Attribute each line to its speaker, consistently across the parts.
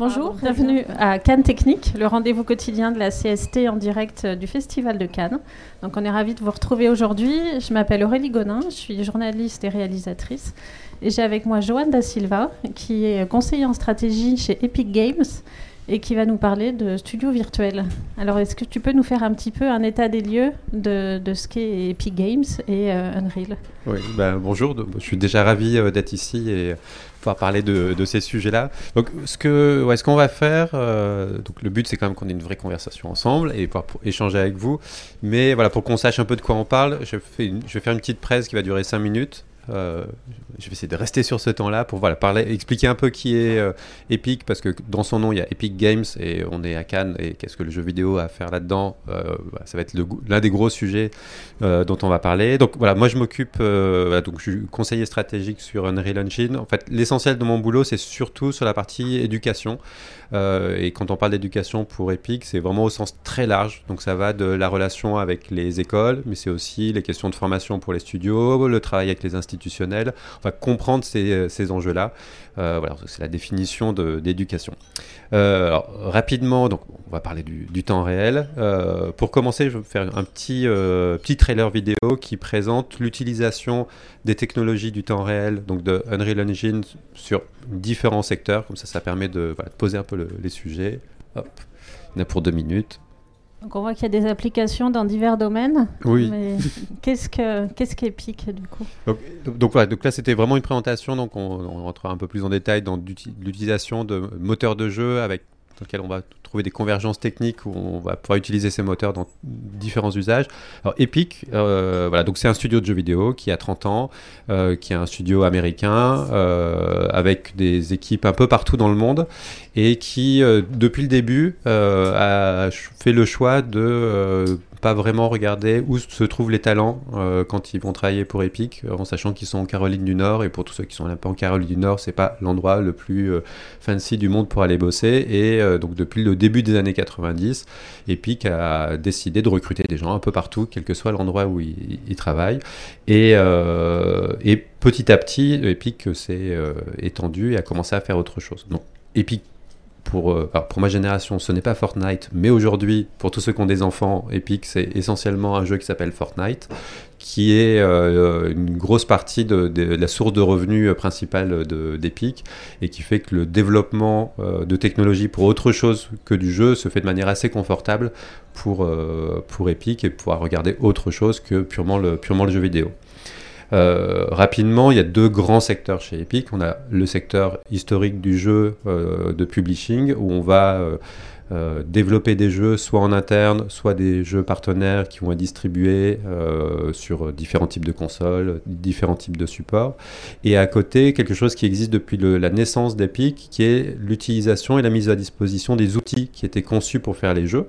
Speaker 1: Bonjour, bienvenue à Cannes Technique, le rendez-vous quotidien de la CST en direct du Festival de Cannes. Donc on est ravis de vous retrouver aujourd'hui. Je m'appelle Aurélie Gonin, je suis journaliste et réalisatrice. Et j'ai avec moi Joanne Da Silva, qui est conseiller en stratégie chez Epic Games et qui va nous parler de studio virtuel. Alors, est-ce que tu peux nous faire un petit peu un état des lieux de, de ce qu'est Epic Games et euh, Unreal?
Speaker 2: Oui, ben, bonjour, je suis déjà ravi euh, d'être ici et pouvoir parler de, de ces sujets-là. Donc, ce que, ouais, ce qu'on va faire, euh, donc le but c'est quand même qu'on ait une vraie conversation ensemble et pouvoir échanger avec vous. Mais voilà, pour qu'on sache un peu de quoi on parle, je, fais je vais faire une petite presse qui va durer 5 minutes euh, je vais essayer de rester sur ce temps-là pour voilà, parler, expliquer un peu qui est euh, Epic, parce que dans son nom, il y a Epic Games et on est à Cannes. Et qu'est-ce que le jeu vidéo a à faire là-dedans euh, Ça va être l'un des gros sujets dont on va parler. Donc voilà, moi je m'occupe, donc je suis conseiller stratégique sur Unreal Engine. En fait, l'essentiel de mon boulot, c'est surtout sur la partie éducation. Et quand on parle d'éducation pour Epic, c'est vraiment au sens très large. Donc ça va de la relation avec les écoles, mais c'est aussi les questions de formation pour les studios, le travail avec les institutions institutionnel. On va comprendre ces, euh, ces enjeux-là. Euh, voilà, c'est la définition d'éducation. Euh, rapidement, donc, on va parler du, du temps réel. Euh, pour commencer, je vais faire un petit, petit trailer vidéo qui présente l'utilisation des technologies du temps réel, donc de Unreal Engine sur différents secteurs. Comme ça, ça permet de, voilà, de poser un peu les sujets. Hop, on a pour deux minutes.
Speaker 1: Donc on voit qu'il y a des applications dans divers domaines.
Speaker 2: Oui.
Speaker 1: qu'est-ce que qu'est-ce qu'Epic du coup?
Speaker 2: Donc, voilà, donc là c'était vraiment une présentation, donc on, on rentrera un peu plus en détail dans l'utilisation de moteurs de jeu avec dans lequel on va trouver des convergences techniques où on va pouvoir utiliser ces moteurs dans différents usages. Alors Epic, euh, voilà, donc c'est un studio de jeux vidéo qui a 30 ans, euh, qui est un studio américain euh, avec des équipes un peu partout dans le monde et qui, depuis le début, a fait le choix de pas vraiment regarder où se trouvent les talents euh, quand ils vont travailler pour Epic, en sachant qu'ils sont en Caroline du Nord. Et pour tous ceux qui sont un peu en Caroline du Nord, c'est pas l'endroit le plus euh, fancy du monde pour aller bosser. Et euh, donc depuis le début des années 90, Epic a décidé de recruter des gens un peu partout, quel que soit l'endroit où ils, travaillent. Et, et, petit à petit, Epic s'est étendu et a commencé à faire autre chose. Donc Epic pour, euh, pour ma génération, ce n'est pas Fortnite, mais aujourd'hui, pour tous ceux qui ont des enfants, Epic, c'est essentiellement un jeu qui s'appelle Fortnite, qui est euh, une grosse partie de, la source de revenus principale d'Epic, et qui fait que le développement euh, de technologies pour autre chose que du jeu se fait de manière assez confortable pour, pour Epic et pouvoir regarder autre chose que purement le, purement le jeu vidéo. Euh, rapidement, il y a deux grands secteurs chez Epic. On a le secteur historique du jeu euh, de publishing, où on va euh, développer des jeux soit en interne, soit des jeux partenaires qui vont être distribués sur différents types de consoles, différents types de supports. Et à côté, quelque chose qui existe depuis la naissance d'Epic, qui est l'utilisation et la mise à disposition des outils qui étaient conçus pour faire les jeux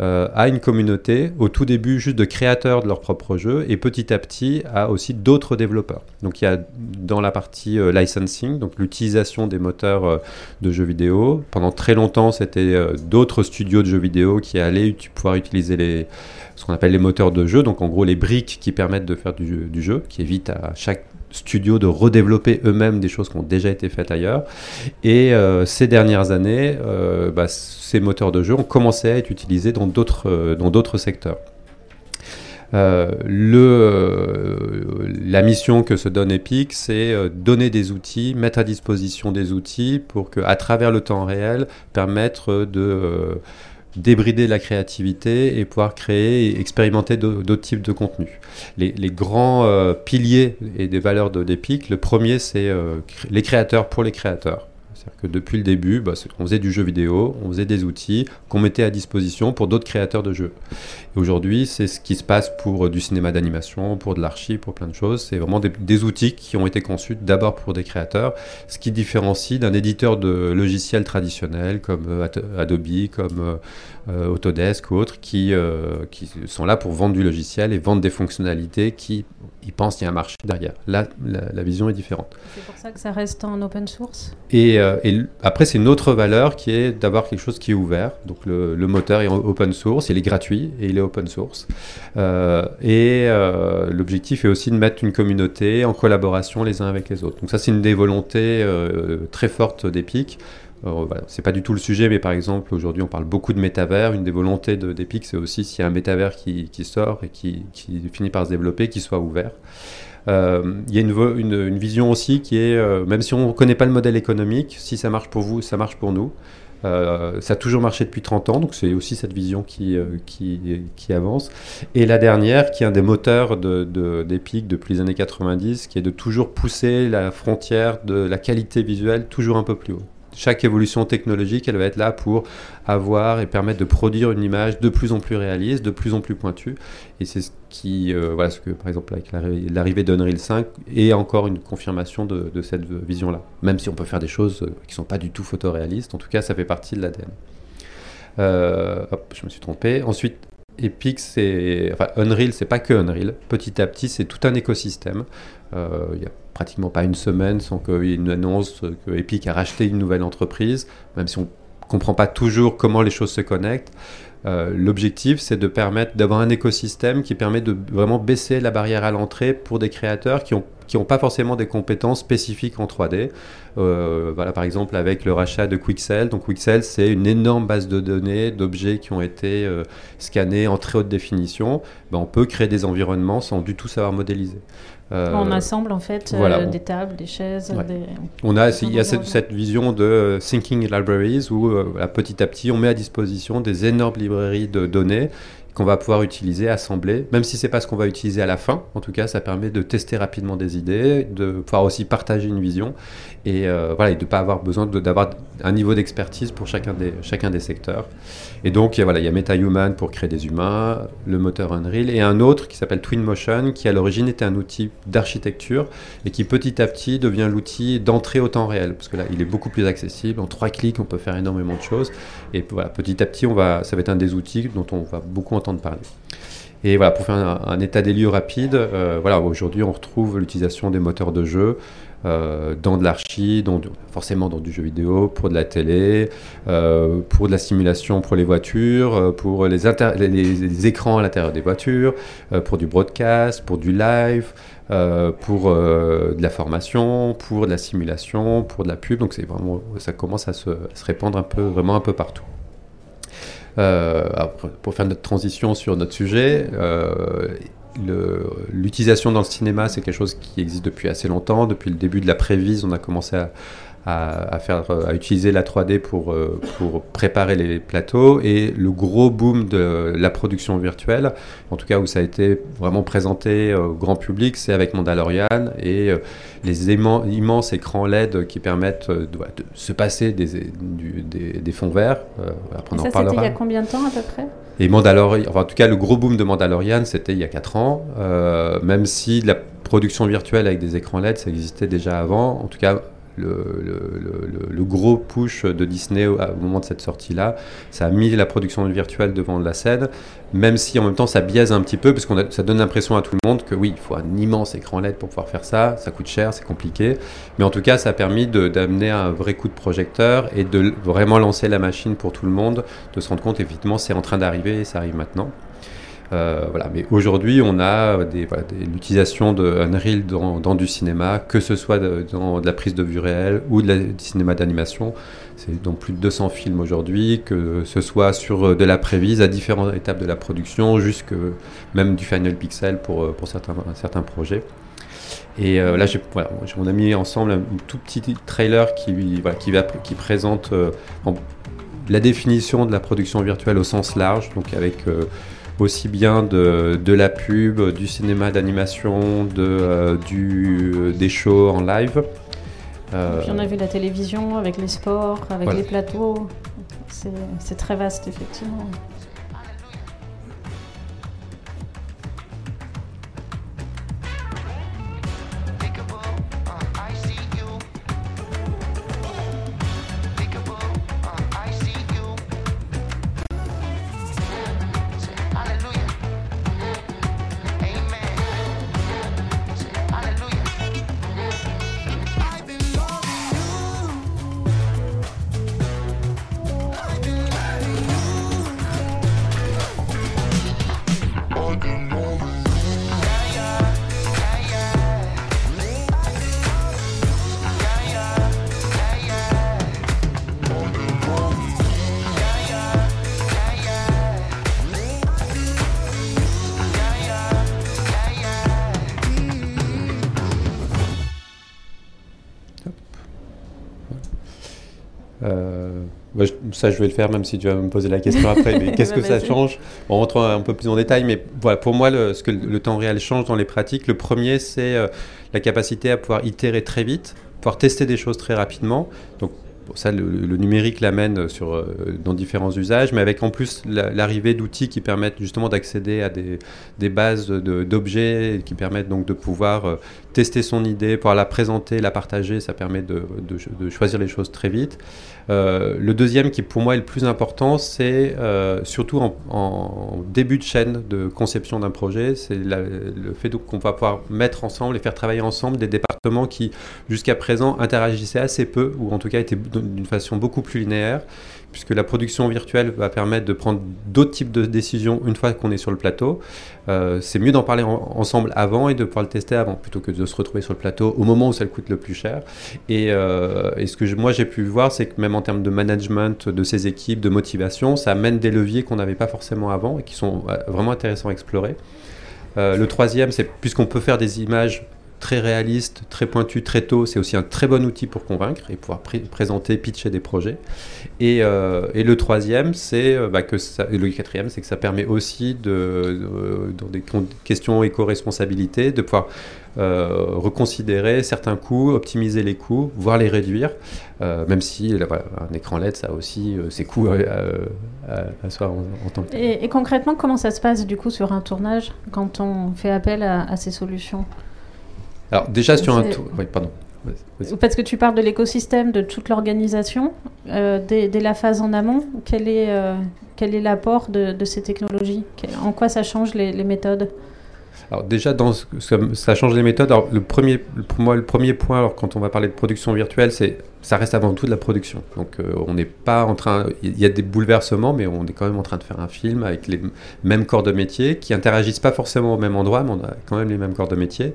Speaker 2: euh, à une communauté, au tout début juste de créateurs de leurs propres jeux, et petit à petit à aussi d'autres développeurs. Donc il y a dans la partie euh, licensing, donc l'utilisation des moteurs euh, de jeux vidéo. Pendant très longtemps, c'était d'autres studios de jeux vidéo qui allaient pouvoir utiliser les, ce qu'on appelle les moteurs de jeu, donc en gros les briques qui permettent de faire du, du jeu, qui évitent à chaque studio de redévelopper eux-mêmes des choses qui ont déjà été faites ailleurs. Et euh, ces dernières années, euh, bah, ces moteurs de jeu ont commencé à être utilisés dans d'autres euh, secteurs. le, la mission que se donne Epic, c'est donner des outils, mettre à disposition des outils pour que, à travers le temps réel, permettre de débrider la créativité et pouvoir créer et expérimenter d'autres types de contenus. Les, grands euh, piliers et des valeurs d'Epic, le premier c'est euh, les créateurs pour les créateurs. C'est-à-dire que depuis le début, bah, on faisait du jeu vidéo, on faisait des outils qu'on mettait à disposition pour d'autres créateurs de jeux. Et aujourd'hui, c'est ce qui se passe pour euh, du cinéma d'animation, pour de l'archi, pour plein de choses. C'est vraiment des, outils qui ont été conçus d'abord pour des créateurs, ce qui différencie d'un éditeur de logiciels traditionnels comme euh, Adobe, comme euh, Autodesk ou autres, qui, qui sont là pour vendre du logiciel et vendre des fonctionnalités qui ils pensent qu'il y a un marché derrière. Là, la, vision est différente.
Speaker 1: C'est pour ça que ça reste en open source?
Speaker 2: Et, euh, après, c'est une autre valeur qui est d'avoir quelque chose qui est ouvert. Donc le, moteur est open source, il est gratuit et il est open source. Euh, et euh, l'objectif est aussi de mettre une communauté en collaboration les uns avec les autres. Donc ça, c'est une des volontés très fortes d'Epic voilà, c'est pas du tout le sujet, mais par exemple, aujourd'hui, on parle beaucoup de métavers. Une des volontés d'Epic, c'est aussi s'il y a un métavers qui, sort et qui, finit par se développer, qu'il soit ouvert. Euh, il y a une, vision aussi qui est, euh, même si on ne connaît pas le modèle économique, si ça marche pour vous, ça marche pour nous. Euh, ça a toujours marché depuis 30 ans, donc c'est aussi cette vision qui, euh, avance. Et la dernière, qui est un des moteurs d'Epic de, depuis les années 90, qui est de toujours pousser la frontière de la qualité visuelle toujours un peu plus haut chaque évolution technologique, elle va être là pour avoir et permettre de produire une image de plus en plus réaliste, de plus en plus pointue. Et c'est ce qui, euh, voilà, ce que par exemple avec l'arrivée d'Unreal 5 est encore une confirmation de, cette vision-là. Même si on peut faire des choses euh, qui ne sont pas du tout photoréalistes, en tout cas, ça fait partie de l'ADN. Euh, hop, je me suis trompé. Ensuite, Epic, c'est, enfin, Unreal, c'est pas que Unreal. Petit à petit, c'est tout un écosystème. Il y a pratiquement pas une semaine sans qu'il y ait une annonce que Epic a racheté une nouvelle entreprise, même si on comprend pas toujours comment les choses se connectent. Euh, l'objectif, c'est de permettre d'avoir un écosystème qui permet de vraiment baisser la barrière à l'entrée pour des créateurs qui ont qui n'ont pas forcément des compétences spécifiques en 3D. Euh, voilà, par exemple, avec le rachat de Quixel. Donc, Quixel, c'est une énorme base de données d'objets qui ont été euh, scannés en très haute définition. Ben, on peut créer des environnements sans du tout savoir modéliser.
Speaker 1: Euh, on assemble en fait euh, des tables, des chaises.
Speaker 2: On a, il y a cette, vision de euh, thinking libraries où petit à petit on met à disposition des énormes librairies de données qu'on va pouvoir utiliser, assembler, même si c'est pas ce qu'on va utiliser à la fin. En tout cas, ça permet de tester rapidement des idées, de pouvoir aussi partager une vision et voilà, et de pas avoir besoin d'avoir un niveau d'expertise pour chacun des, chacun des secteurs. Et donc, voilà, il y a MetaHuman pour créer des humains, le moteur Unreal, et un autre qui s'appelle Twinmotion, qui à l'origine était un outil d'architecture et qui petit à petit devient l'outil d'entrée au temps réel, parce que là, il est beaucoup plus accessible. En trois clics, on peut faire énormément de choses. Et voilà, petit à petit, on va, ça va être un des outils dont on va beaucoup entendre parler. Et voilà, pour faire un, état des lieux rapide, euh, voilà, aujourd'hui, on retrouve l'utilisation des moteurs de jeu. Euh, dans de l'archi, forcément dans du jeu vidéo, pour de la télé, euh, pour de la simulation pour les voitures, euh, pour les, écrans à l'intérieur des voitures, pour du broadcast, pour du live, pour de la formation, pour de la simulation, pour de la pub. Donc vraiment, ça commence à se, à se, répandre un peu, vraiment un peu partout. pour faire notre transition sur notre sujet, l'utilisation dans le cinéma, c'est quelque chose qui existe depuis assez longtemps. Depuis le début de la prévise, on a commencé à, à, faire, à utiliser la 3D pour, euh, pour préparer les plateaux. Et le gros boom de la production virtuelle, en tout cas où ça a été vraiment présenté au grand public, c'est avec Mandalorian et euh, les immenses écrans LED qui permettent euh, de, se passer des, des, des fonds verts.
Speaker 1: après, on ça, c'était il y a combien de temps à peu près?
Speaker 2: Et Mandalorian, enfin, en tout cas, le gros boom de Mandalorian, c'était il y a 4 ans, même si la production virtuelle avec des écrans LED, ça existait déjà avant. En tout cas, le, gros push de Disney au, moment de cette sortie-là. Ça a mis la production virtuelle devant la scène, même si en même temps ça biaise un petit peu, parce que ça donne l'impression à tout le monde que oui, il faut un immense écran LED pour pouvoir faire ça, ça coûte cher, c'est compliqué. Mais en tout cas, ça a permis d'amener un vrai coup de projecteur et de vraiment lancer la machine pour tout le monde, de se rendre compte, effectivement, c'est en train d'arriver et ça arrive maintenant. Euh, voilà. Mais aujourd'hui, on a des, l'utilisation de Unreal dans, du cinéma, que ce soit dans de la prise de vue réelle ou du cinéma d'animation. C'est dans plus de 200 films aujourd'hui, que ce soit sur de la prévise à différentes étapes de la production, jusque même du Final Pixel pour, pour certains, certains projets. Et euh, là, voilà, on a mis ensemble un tout petit trailer qui, qui, présente euh, la définition de la production virtuelle au sens large, donc avec aussi bien de, de, la pub, du cinéma d'animation, de, euh, du, des shows en live.
Speaker 1: Euh, puis on a vu la télévision avec les sports, avec les plateaux. C'est très vaste, effectivement.
Speaker 2: Ça, je vais le faire, même si tu vas me poser la question après. Mais qu'est-ce que ça change On rentre un peu plus en détail, mais voilà, pour moi, le, ce que le temps réel change dans les pratiques, le premier, c'est la capacité à pouvoir itérer très vite, pouvoir tester des choses très rapidement. Donc, ça, le, numérique l'amène sur, euh, dans différents usages, mais avec en plus l'arrivée d'outils qui permettent justement d'accéder à des, des bases d'objets qui permettent donc de pouvoir euh, tester son idée, pouvoir la présenter, la partager, ça permet de, de, choisir les choses très vite. Euh, le deuxième qui pour moi est le plus important, c'est surtout en, en, début de chaîne de conception d'un projet, c'est le fait qu'on va pouvoir mettre ensemble et faire travailler ensemble des départements qui jusqu'à présent interagissaient assez peu, ou en tout cas étaient d'une façon beaucoup plus linéaire, puisque la production virtuelle va permettre de prendre d'autres types de décisions une fois qu'on est sur le plateau. Euh, c'est mieux d'en parler ensemble avant et de pouvoir le tester avant, plutôt que de se retrouver sur le plateau au moment où ça le coûte le plus cher. Et, euh, ce que moi j'ai pu voir, c'est que même en termes de management de ces équipes, de motivation, ça amène des leviers qu'on n'avait pas forcément avant et qui sont euh, vraiment intéressants à explorer. le troisième, c'est puisqu'on peut faire des images très réaliste, très pointu, très tôt, c'est aussi un très bon outil pour convaincre et pouvoir présenter, pitcher des projets. Et, euh, le troisième, c'est euh, bah, que ça, le quatrième, c'est que ça permet aussi de, dans des questions éco-responsabilité, de pouvoir euh, reconsidérer certains coûts, optimiser les coûts, voire les réduire, même si un écran LED, ça a aussi ses coûts à, soi en, tant que
Speaker 1: et, et, concrètement, comment ça se passe du coup sur un tournage quand on fait appel à ces solutions?
Speaker 2: Alors déjà sur un tour, oui, pardon.
Speaker 1: Parce que tu parles de l'écosystème, de toute l'organisation, euh, dès, la phase en amont, quel est, euh, quel est l'apport de, de, ces technologies? En quoi ça change les, les méthodes?
Speaker 2: Alors déjà, ça change les méthodes. Le premier, pour moi, le premier point, quand on va parler de production virtuelle, c'est ça reste avant tout de la production. Donc euh, on n'est pas en train, il y a des bouleversements, mais on est quand même en train de faire un film avec les mêmes corps de métier qui interagissent pas forcément au même endroit, mais on a quand même les mêmes corps de métier.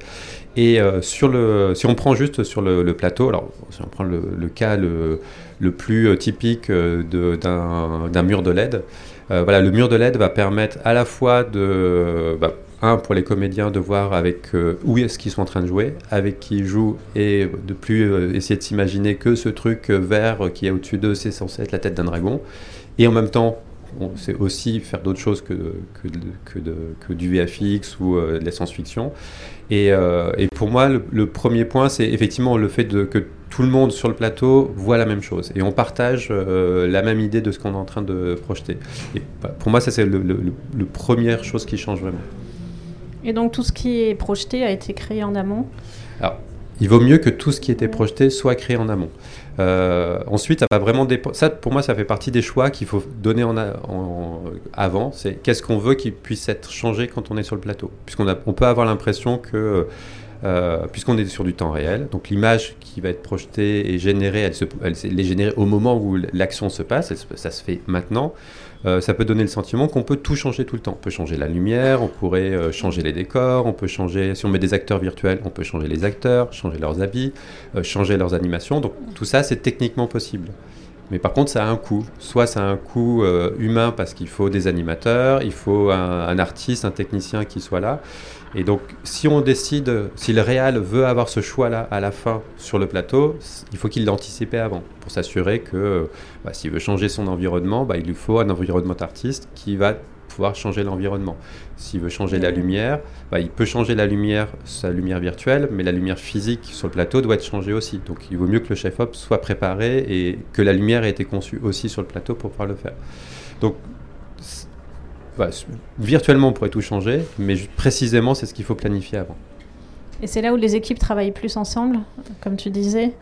Speaker 2: Et euh, sur le, si on prend juste sur le, plateau, alors si on prend le, cas le, le, plus euh, typique d'un mur de LED, voilà, le mur de LED va permettre à la fois de bah, un pour les comédiens de voir avec euh, où est-ce qu'ils sont en train de jouer, avec qui ils jouent et de plus euh, essayer de s'imaginer que ce truc euh, vert qui est au-dessus d'eux c'est censé être la tête d'un dragon. Et en même temps, c'est aussi faire d'autres choses que, que, que, que, du VFX ou de la science-fiction. Et, pour moi, le, premier point, c'est effectivement le fait de, que tout le monde sur le plateau voit la même chose et on partage la même idée de ce qu'on est en train de projeter. Et pour moi, ça c'est le, première chose qui change vraiment.
Speaker 1: Et donc tout ce qui est projeté a été créé en amont
Speaker 2: il vaut mieux que tout ce qui était projeté soit créé en amont. Euh, ensuite, ça va vraiment Ça, pour moi, ça fait partie des choix qu'il faut donner en, avant. C'est qu'est-ce qu'on veut qu'il puisse être changé quand on est sur le plateau, puisqu'on on peut avoir l'impression que euh, puisqu'on est sur du temps réel, donc l'image qui va être projetée et générée, elle, se, elle, est générée au moment où l'action se passe, ça se fait maintenant. Euh, ça peut donner le sentiment qu'on peut tout changer tout le temps. On peut changer la lumière, on pourrait euh, changer les décors, on peut changer, si on met des acteurs virtuels, on peut changer les acteurs, changer leurs habits, euh, changer leurs animations. Donc tout ça, c'est techniquement possible. Mais par contre, ça a un coût. Soit ça a un coût humain parce qu'il faut des animateurs, il faut un, artiste, un technicien qui soit là. Et donc, si on décide, si le réal veut avoir ce choix-là à la fin sur le plateau, il faut qu'il l'anticipe avant pour s'assurer que bah, s'il veut changer son environnement, bah, il lui faut un environnement artiste qui va pouvoir changer l'environnement. S'il veut changer la lumière, bah, il peut changer la lumière, sa lumière virtuelle, mais la lumière physique sur le plateau doit être changée aussi. Donc il vaut mieux que le chef-op soit préparé et que la lumière ait été conçue aussi sur le plateau pour pouvoir le faire. Donc virtuellement, on pourrait tout changer, mais précisément, c'est ce qu'il faut planifier avant.
Speaker 1: Et c'est là où les équipes travaillent plus ensemble, comme tu disais,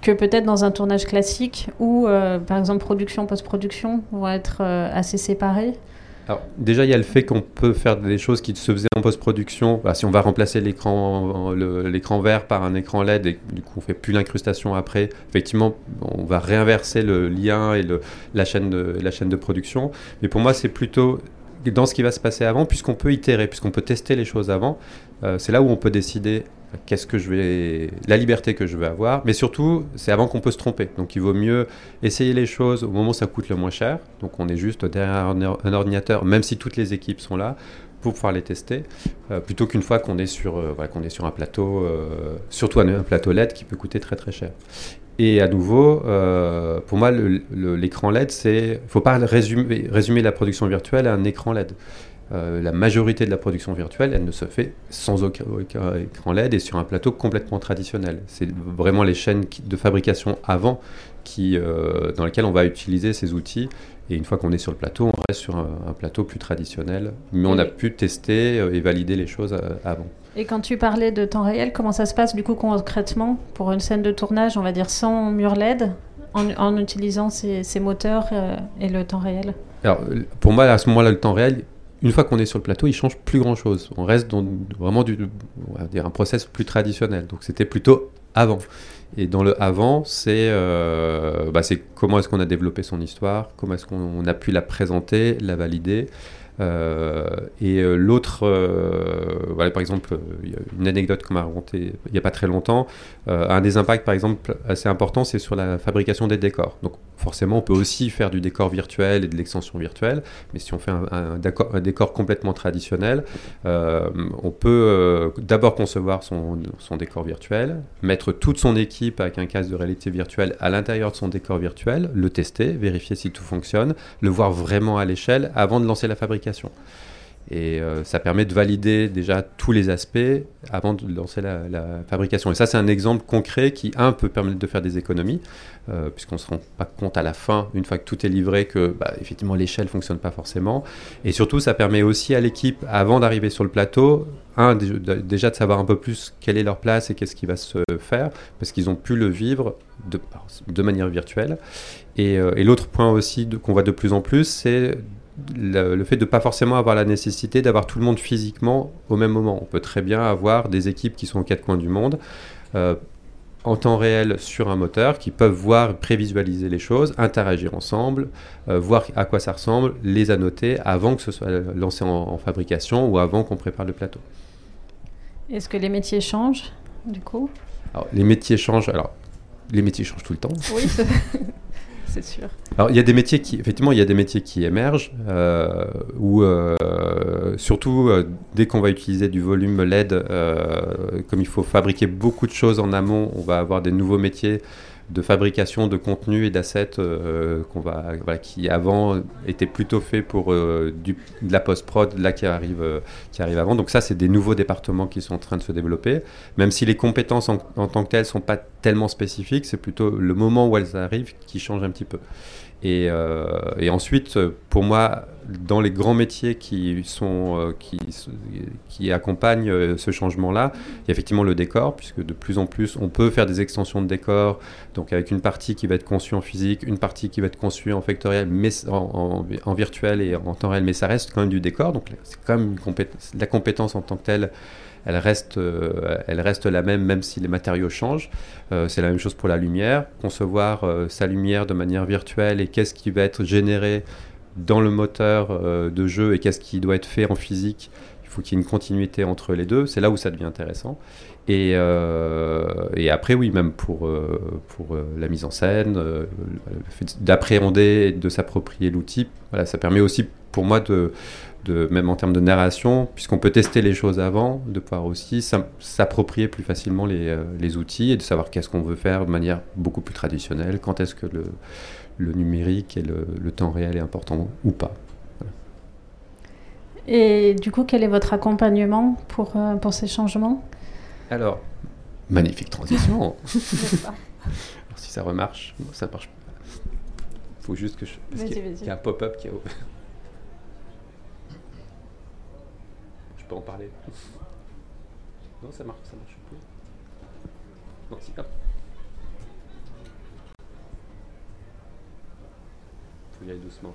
Speaker 1: que peut-être dans un tournage classique où, euh, par exemple, production, post-production vont être euh, assez séparés
Speaker 2: alors, déjà, il y a le fait qu'on peut faire des choses qui se faisaient en post-production. Bah, si on va remplacer l'écran, vert par un écran LED et du coup on fait plus l'incrustation après, effectivement, on va réinverser le lien et le, la, chaîne de, la chaîne de production. Mais pour moi, c'est plutôt dans ce qui va se passer avant, puisqu'on peut itérer, puisqu'on peut tester les choses avant. Euh, c'est là où on peut décider qu'est-ce que je vais, la liberté que je veux avoir, mais surtout, c'est avant qu'on peut se tromper. Donc, il vaut mieux essayer les choses au moment où ça coûte le moins cher. Donc, on est juste derrière un, ordinateur, même si toutes les équipes sont là, pour pouvoir les tester, euh, plutôt qu'une fois qu'on est sur, euh, qu'on est sur un plateau, euh, surtout un, plateau LED qui peut coûter très très cher. Et à nouveau, pour moi, l'écran LED, c'est, faut pas résumer, résumer la production virtuelle à un écran LED. La majorité de la production virtuelle, elle ne se fait sans aucun, écran LED et sur un plateau complètement traditionnel. C'est vraiment les chaînes de fabrication avant qui, dans lesquelles on va utiliser ces outils. Et une fois qu'on est sur le plateau, on reste sur un, plateau plus traditionnel. Mais on a pu tester et valider les choses avant.
Speaker 1: Et quand tu parlais de temps réel, comment ça se passe du coup concrètement pour une scène de tournage, on va dire sans mur LED, en, utilisant ces, moteurs euh, et le temps réel?
Speaker 2: Alors pour moi, à ce moment-là, le temps réel, une fois qu'on est sur le plateau, il change plus grand-chose. On reste dans vraiment du, on va dire un process plus traditionnel. Donc c'était plutôt avant. Et dans le avant, c'est euh, bah, comment est-ce qu'on a développé son histoire, comment est-ce qu'on a pu la présenter, la valider. Euh, et euh, l'autre, euh, par exemple, une anecdote qu'on m'a racontée il n'y a pas très longtemps, un des impacts, par exemple, assez important, c'est sur la fabrication des décors. Donc, forcément, on peut aussi faire du décor virtuel et de l'extension virtuelle, mais si on fait un, décor, complètement traditionnel, on peut d'abord concevoir son, son, décor virtuel, mettre toute son équipe avec un casque de réalité virtuelle à l'intérieur de son décor virtuel, le tester, vérifier si tout fonctionne, le voir vraiment à l'échelle avant de lancer la fabrication et euh, ça permet de valider déjà tous les aspects avant de lancer la, fabrication. Et ça, c'est un exemple concret qui, un, peut permettre de faire des économies, euh, puisqu'on ne se rend pas compte à la fin, une fois que tout est livré, que bah, effectivement l'échelle ne fonctionne pas forcément. Et surtout, ça permet aussi à l'équipe, avant d'arriver sur le plateau, un, déjà de savoir un peu plus quelle est leur place et qu'est-ce qui va se faire, parce qu'ils ont pu le vivre de, manière virtuelle. Euh, et l'autre point aussi qu'on voit de plus en plus, c'est le, fait de ne pas forcément avoir la nécessité d'avoir tout le monde physiquement au même moment. On peut très bien avoir des équipes qui sont aux quatre coins du monde. Euh, en temps réel sur un moteur, qui peuvent voir, prévisualiser les choses, interagir ensemble, euh, voir à quoi ça ressemble, les annoter avant que ce soit lancé en, fabrication ou avant qu'on prépare le plateau.
Speaker 1: Est-ce que les métiers changent du coup?
Speaker 2: Alors, Les métiers changent. Alors, les métiers changent tout le temps.
Speaker 1: Oui, c'est sûr.
Speaker 2: Alors, il y a des métiers qui, effectivement, il y a des métiers qui émergent, euh, où, euh, surtout, euh, dès qu'on va utiliser du volume LED, comme il faut fabriquer beaucoup de choses en amont, on va avoir des nouveaux métiers de fabrication de contenu et d'assets euh, qui avant étaient plutôt faits pour euh, du, de la post-prod, là qui arrive, euh, qui arrive avant. Donc ça, c'est des nouveaux départements qui sont en train de se développer. Même si les compétences en, tant que telles sont pas tellement spécifiques, c'est plutôt le moment où elles arrivent qui change un petit peu. Et ensuite, pour moi, dans les grands métiers qui, sont, euh, qui, qui accompagnent euh, ce changement-là, il y a effectivement le décor, puisque de plus en plus, on peut faire des extensions de décor, donc avec une partie qui va être conçue en physique, une partie qui va être conçue en factoriel, mais en, virtuel et en temps réel, mais ça reste quand même du décor, donc c'est quand même la compétence en tant que telle elle reste, euh, elle reste la même, même si les matériaux changent. c'est la même chose pour la lumière. Concevoir sa lumière de manière virtuelle et qu'est-ce qui va être généré dans le moteur euh, de jeu et qu'est-ce qui doit être fait en physique. Il faut qu'il y ait une continuité entre les deux. C'est là où ça devient intéressant. Et, euh, après, oui, même pour, euh, pour la mise en scène, le fait d'appréhender et de s'approprier l'outil, voilà, ça permet aussi pour moi de, de, même en termes de narration, puisqu'on peut tester les choses avant, de pouvoir aussi s'approprier plus facilement les, les, outils et de savoir qu'est-ce qu'on veut faire de manière beaucoup plus traditionnelle, quand est-ce que le, le numérique et le, temps réel est important ou pas.
Speaker 1: Et du coup, quel est votre accompagnement pour, euh, pour ces changements?
Speaker 2: Alors, magnifique transition. si ça remarche, ça marche pas. faut juste que je. Parce qu'il y, a un pop-up qui a ouvert. Je peux en parler. Non, ça marche, ça marche plus. Non, si, hop. Y aller doucement.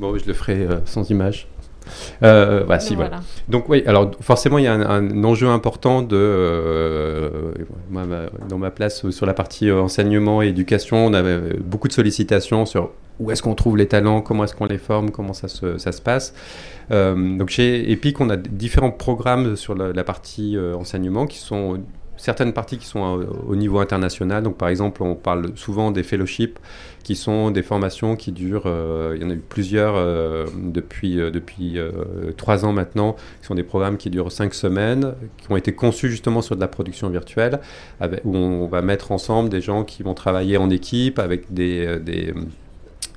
Speaker 2: Bon, je le ferai euh, sans image. Euh, bah, si, voilà. Donc oui, alors forcément il y a un, enjeu important de euh, moi, dans ma place sur la partie enseignement et éducation, on avait beaucoup de sollicitations sur où est-ce qu'on trouve les talents, comment est-ce qu'on les forme, comment ça se, ça se passe. donc chez EPIC, on a différents programmes sur la, la partie enseignement qui sont certaines parties qui sont au niveau international. Donc, par exemple, on parle souvent des fellowships, qui sont des formations qui durent. il y en a eu plusieurs depuis depuis trois ans maintenant, qui sont des programmes qui durent cinq semaines, qui ont été conçus justement sur de la production virtuelle, où on va mettre ensemble des gens qui vont travailler en équipe avec des, des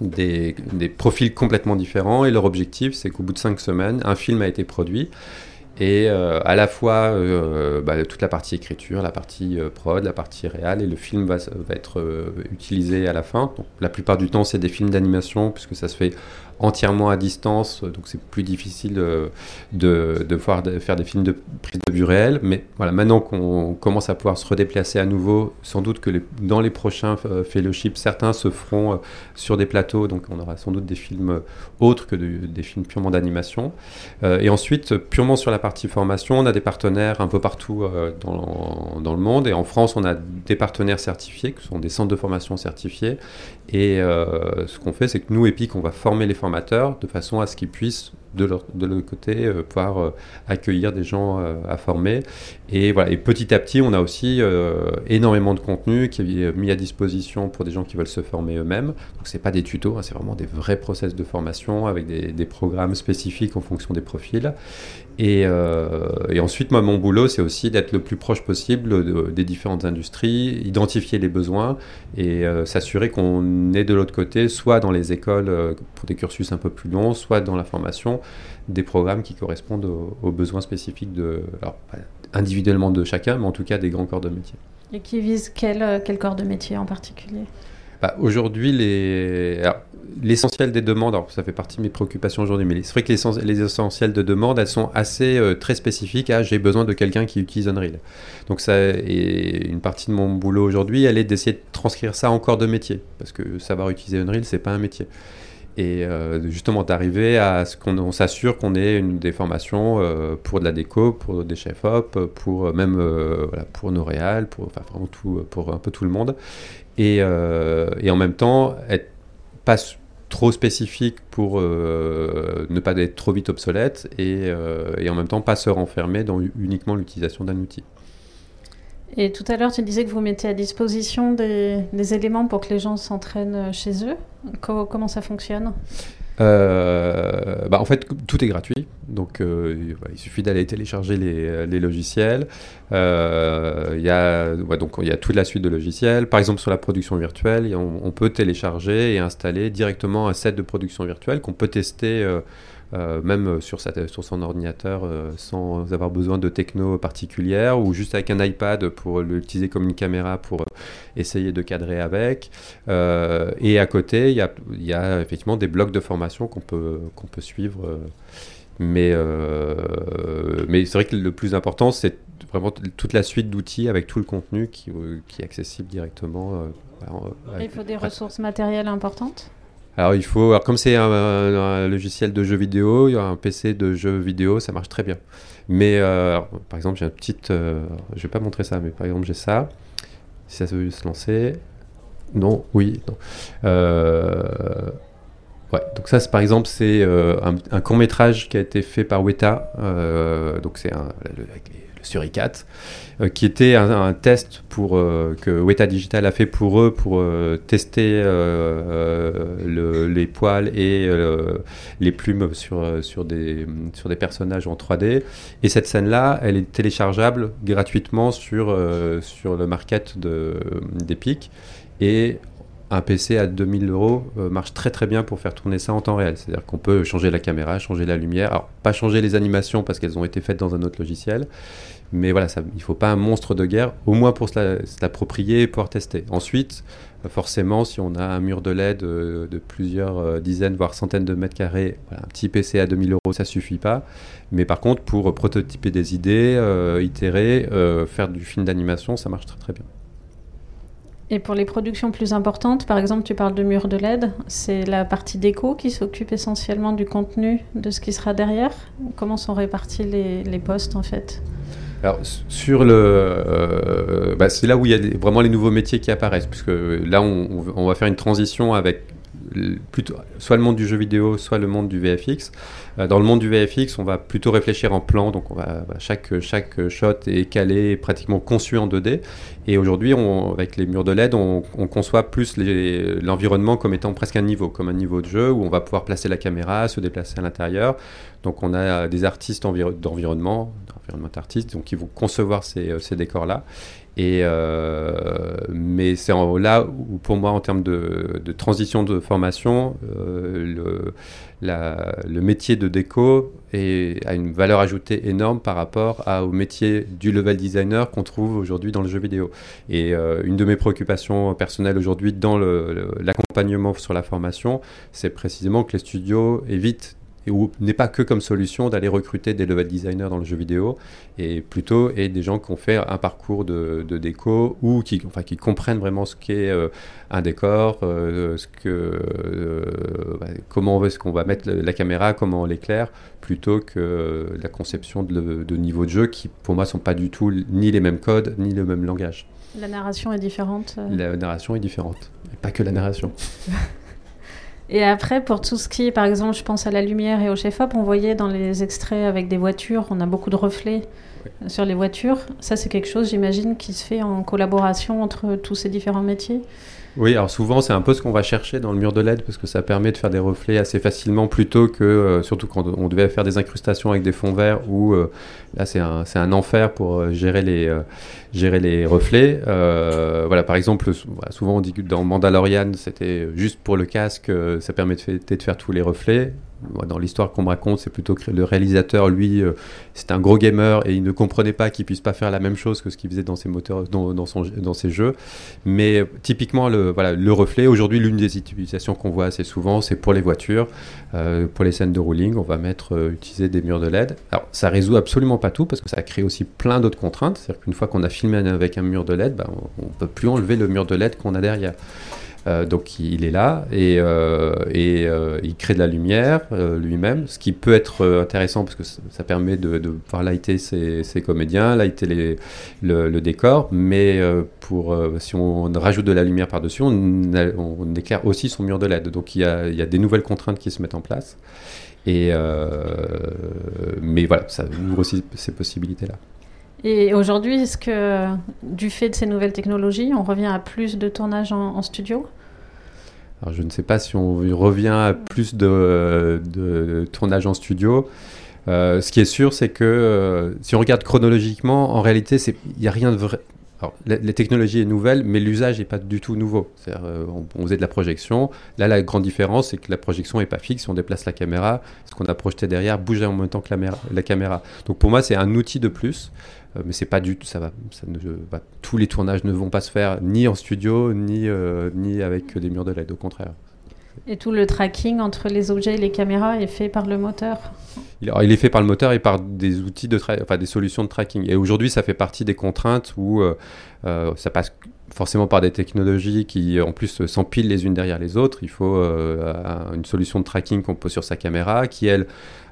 Speaker 2: des, des, profils complètement différents et leur objectif c'est qu'au bout de cinq semaines un film a été produit et euh, à la fois euh, bah, toute la partie écriture, la partie euh, prod, la partie réelle, et le film va, être utilisé à la fin. La plupart du temps, c'est des films d'animation, puisque ça se fait entièrement à distance, donc c'est plus difficile de, de, de, faire des films de prise de vue réelle. Mais voilà, maintenant qu'on commence à pouvoir se redéplacer à nouveau, sans doute que dans les prochains euh, fellowships, certains se feront euh, sur des plateaux, donc on aura sans doute des films euh, autres que des films purement d'animation. et ensuite, purement sur la partie formation, on a des partenaires un peu partout dans, dans, le monde. Et en France, on a des partenaires certifiés, qui sont des centres de formation certifiés. Et ce qu'on fait, c'est que nous, EPIC, on va former les formateurs de façon à ce qu'ils puissent de leur, de l'autre côté euh, pouvoir euh, accueillir des gens euh, à former. Et voilà. Et petit à petit, on a aussi énormément de contenu qui est mis à disposition pour des gens qui veulent se former eux-mêmes. Donc c'est pas des tutos, hein, c'est vraiment des vrais process de formation avec des, programmes spécifiques en fonction des profils. Et, et, ensuite, moi, mon boulot, c'est aussi d'être le plus proche possible des différentes industries, identifier les besoins et s'assurer qu'on est de l'autre côté, soit dans les écoles pour des cursus un peu plus longs, soit dans la formation, des programmes qui correspondent aux, besoins spécifiques de, individuellement de chacun, mais en tout cas des grands corps de métier.
Speaker 1: Et qui visent quel, euh, quel corps de métier en particulier?
Speaker 2: Bah, Aujourd'hui, l'essentiel des demandes, alors ça fait partie de mes préoccupations aujourd'hui, mais c'est vrai que les, essentiels de demandes, elles sont assez euh, très spécifiques à j'ai besoin de quelqu'un qui utilise Unreal. Donc ça, et une partie de mon boulot aujourd'hui, elle est d'essayer de transcrire ça en corps de métier, parce que savoir utiliser Unreal, c'est pas un métier et euh, justement d'arriver à ce qu'on s'assure qu'on ait une des formations euh, pour de la déco, pour des chefs op, pour euh, même pour nos réals, pour enfin vraiment tout, pour un peu tout le monde, et, et en même temps être pas trop spécifique pour ne pas être trop vite obsolète et, et, en même temps pas se renfermer dans uniquement l'utilisation d'un outil.
Speaker 1: Et tout à l'heure, tu disais que vous mettez à disposition des, éléments pour que les gens s'entraînent chez eux. comment ça fonctionne?
Speaker 2: Euh, bah en fait, tout est gratuit, donc euh, il suffit d'aller télécharger les, logiciels. Euh, il y a toute la suite de logiciels. Par exemple, sur la production virtuelle, on peut télécharger et installer directement un set de production virtuelle qu'on peut tester euh, même sur, sur, son ordinateur euh, sans avoir besoin de techno particulière ou juste avec un iPad pour l'utiliser comme une caméra pour euh, essayer de cadrer avec. et à côté, il y a, y a, effectivement des blocs de formation qu'on peut, qu'on peut suivre. mais mais c'est vrai que le plus important, c'est vraiment toute la suite d'outils avec tout le contenu qui, qui est accessible directement.
Speaker 1: il faut des ressources matérielles importantes?
Speaker 2: Alors il faut, alors comme c'est un, logiciel de jeu vidéo, il y a un PC de jeu vidéo, ça marche très bien. Mais euh, par exemple, j'ai une petite, euh, je vais pas montrer ça, mais par exemple j'ai ça. Si ça veut se lancer, non, oui, non. Euh, ouais, donc ça, par exemple, c'est un, court métrage qui a été fait par Weta, donc c'est un, Suricat, euh, qui était un, test pour, euh, que Weta Digital a fait pour eux pour euh, tester les poils et les plumes sur, sur, des, sur des personnages en 3D. Et cette scène-là, elle est téléchargeable gratuitement sur, sur le market d'Epic. Et un PC à 2000 euros marche très très bien pour faire tourner ça en temps réel. C'est-à-dire qu'on peut changer la caméra, changer la lumière. Alors, pas changer les animations parce qu'elles ont été faites dans un autre logiciel, mais voilà, il ne faut pas un monstre de guerre, au moins pour se l'approprier et pouvoir tester. Ensuite, forcément, si on a un mur de LED de, plusieurs euh, dizaines, voire centaines de mètres carrés, un petit PC à 2000 euros, ça suffit pas. Mais par contre, pour prototyper des idées, euh, itérer, euh, faire du film d'animation, ça marche très bien.
Speaker 1: Et pour les productions plus importantes, par exemple, tu parles de mur de LED, c'est la partie déco qui s'occupe essentiellement du contenu de ce qui sera derrière Comment sont répartis les postes en fait?
Speaker 2: Sur le, euh, bah, c'est là où il y a vraiment les nouveaux métiers qui apparaissent, puisque là, on, va faire une transition avec soit le monde du jeu vidéo, soit le monde du VFX. dans le monde du VFX, on va plutôt réfléchir en plan, donc on va, chaque, chaque shot est calé, pratiquement conçu en 2D. Et aujourd'hui, avec les murs de LED, on, conçoit plus l'environnement comme étant presque un niveau, comme un niveau de jeu où on va pouvoir placer la caméra, se déplacer à l'intérieur. Donc on a des artistes d'environnement, d'environnement artistes, donc qui vont concevoir ces, ces décors-là. Euh, mais c'est là où, pour moi, en termes de, transition de formation, euh, le, métier de déco a une valeur ajoutée énorme par rapport au métier du level designer qu'on trouve aujourd'hui dans le jeu vidéo. Et euh, une de mes préoccupations personnelles aujourd'hui dans l'accompagnement sur la formation, c'est précisément que les studios évitent et où n'est pas que comme solution d'aller recruter des level designers dans le jeu vidéo, et plutôt et des gens qui ont fait un parcours de, déco ou qui, enfin, qui comprennent vraiment ce qu'est euh, un décor, euh, ce que, euh, bah, comment est-ce qu'on va mettre la, caméra, comment on l'éclaire, plutôt que la conception de, de niveau de jeu qui, pour moi, sont pas du tout ni les mêmes codes ni le même langage.
Speaker 1: La narration est différente.
Speaker 2: La narration est différente, et pas que la narration.
Speaker 1: Et après, pour tout ce qui par exemple, je pense à la lumière et au chef-op, on voyait dans les extraits avec des voitures, on a beaucoup de reflets sur les voitures. Ça, c'est quelque chose, j'imagine, qui se fait en collaboration entre tous ces différents métiers.
Speaker 2: Oui, alors souvent c'est un peu ce qu'on va chercher dans le mur de LED parce que ça permet de faire des reflets assez facilement plutôt que, euh, surtout quand on devait faire des incrustations avec des fonds verts où euh, là c'est un, un, enfer pour euh, gérer, les, gérer les reflets. voilà, par exemple, souvent on dit que dans Mandalorian c'était juste pour le casque, ça permettait de faire tous les reflets dans l'histoire qu'on me raconte, c'est plutôt que le réalisateur, lui, euh, c'est un gros gamer et il ne comprenait pas qu'il puisse pas faire la même chose que ce qu'il faisait dans ses moteurs, dans, son, dans ses jeux. Mais euh, typiquement, le, voilà, le reflet, aujourd'hui, l'une des utilisations qu'on voit assez souvent, c'est pour les voitures, euh, pour les scènes de rolling, on va mettre, utiliser des murs de LED. Alors, ça résout absolument pas tout parce que ça crée aussi plein d'autres contraintes. C'est-à-dire qu'une fois qu'on a filmé avec un mur de LED, bah, on ne peut plus enlever le mur de LED qu'on a derrière. Euh, donc il est là et, euh, euh, il crée de la lumière lui-même, ce qui peut être intéressant parce que ça, permet de, de, pouvoir lighter ses, comédiens, lighter le, décor, mais pour, si on rajoute de la lumière par-dessus, on, éclaire aussi son mur de LED. Donc il y, a, des nouvelles contraintes qui se mettent en place. Mais voilà, ça ouvre aussi ces possibilités-là.
Speaker 1: Et aujourd'hui, est-ce que du fait de ces nouvelles technologies, on revient à plus de tournage en, studio?
Speaker 2: Je ne sais pas si on revient à plus de, tournage en studio. Euh, ce qui est sûr, c'est que euh, si on regarde chronologiquement, en réalité, il n'y a rien de vrai. Alors, la, technologie est nouvelle, mais l'usage n'est pas du tout nouveau. Euh, on, faisait de la projection. Là, la grande différence, c'est que la projection n'est pas fixe. On déplace la caméra. Ce qu'on a projeté derrière bouge en même temps que la, la caméra. Donc, pour moi, c'est un outil de plus. Euh, mais c'est pas du tout, ça va, ça ne, tous les tournages ne vont pas se faire ni en studio, ni, euh, ni avec des murs de LED, au contraire.
Speaker 1: Et tout le tracking entre les objets et les caméras est fait par le moteur
Speaker 2: il, il est fait par le moteur et par des outils de enfin des solutions de tracking. Et aujourd'hui, ça fait partie des contraintes où euh, ça passe forcément par des technologies qui en plus s'empilent les unes derrière les autres. Il faut une solution de tracking qu'on pose sur sa caméra qui, elle,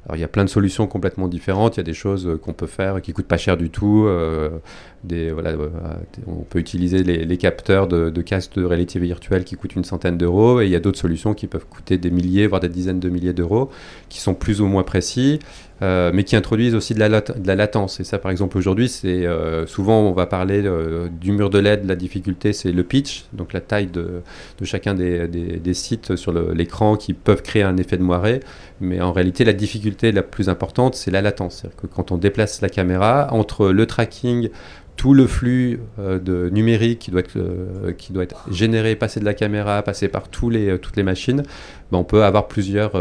Speaker 2: alors il y a plein de solutions complètement différentes. Il y a des choses euh, qu'on peut faire qui coûtent pas cher du tout. Euh, euh, on peut utiliser les, capteurs de, de, casques de réalité virtuelle qui coûtent une centaine d'euros. Et il y a d'autres solutions qui peuvent coûter des milliers, voire des dizaines de milliers d'euros, qui sont plus ou moins précis. Mais qui introduisent aussi de la, latence. Et ça, par exemple, aujourd'hui, c'est souvent on va parler du mur de LED. La difficulté, c'est le pitch, donc la taille de, chacun des, des, des, sites sur l'écran qui peuvent créer un effet de moiré. Mais en réalité, la difficulté la plus importante, c'est la latence. C'est-à-dire que quand on déplace la caméra, entre le tracking, tout le flux euh, de numérique qui doit, être, euh, qui doit être généré, passer de la caméra, passer par tous les, euh, toutes les machines, ben on peut avoir plusieurs,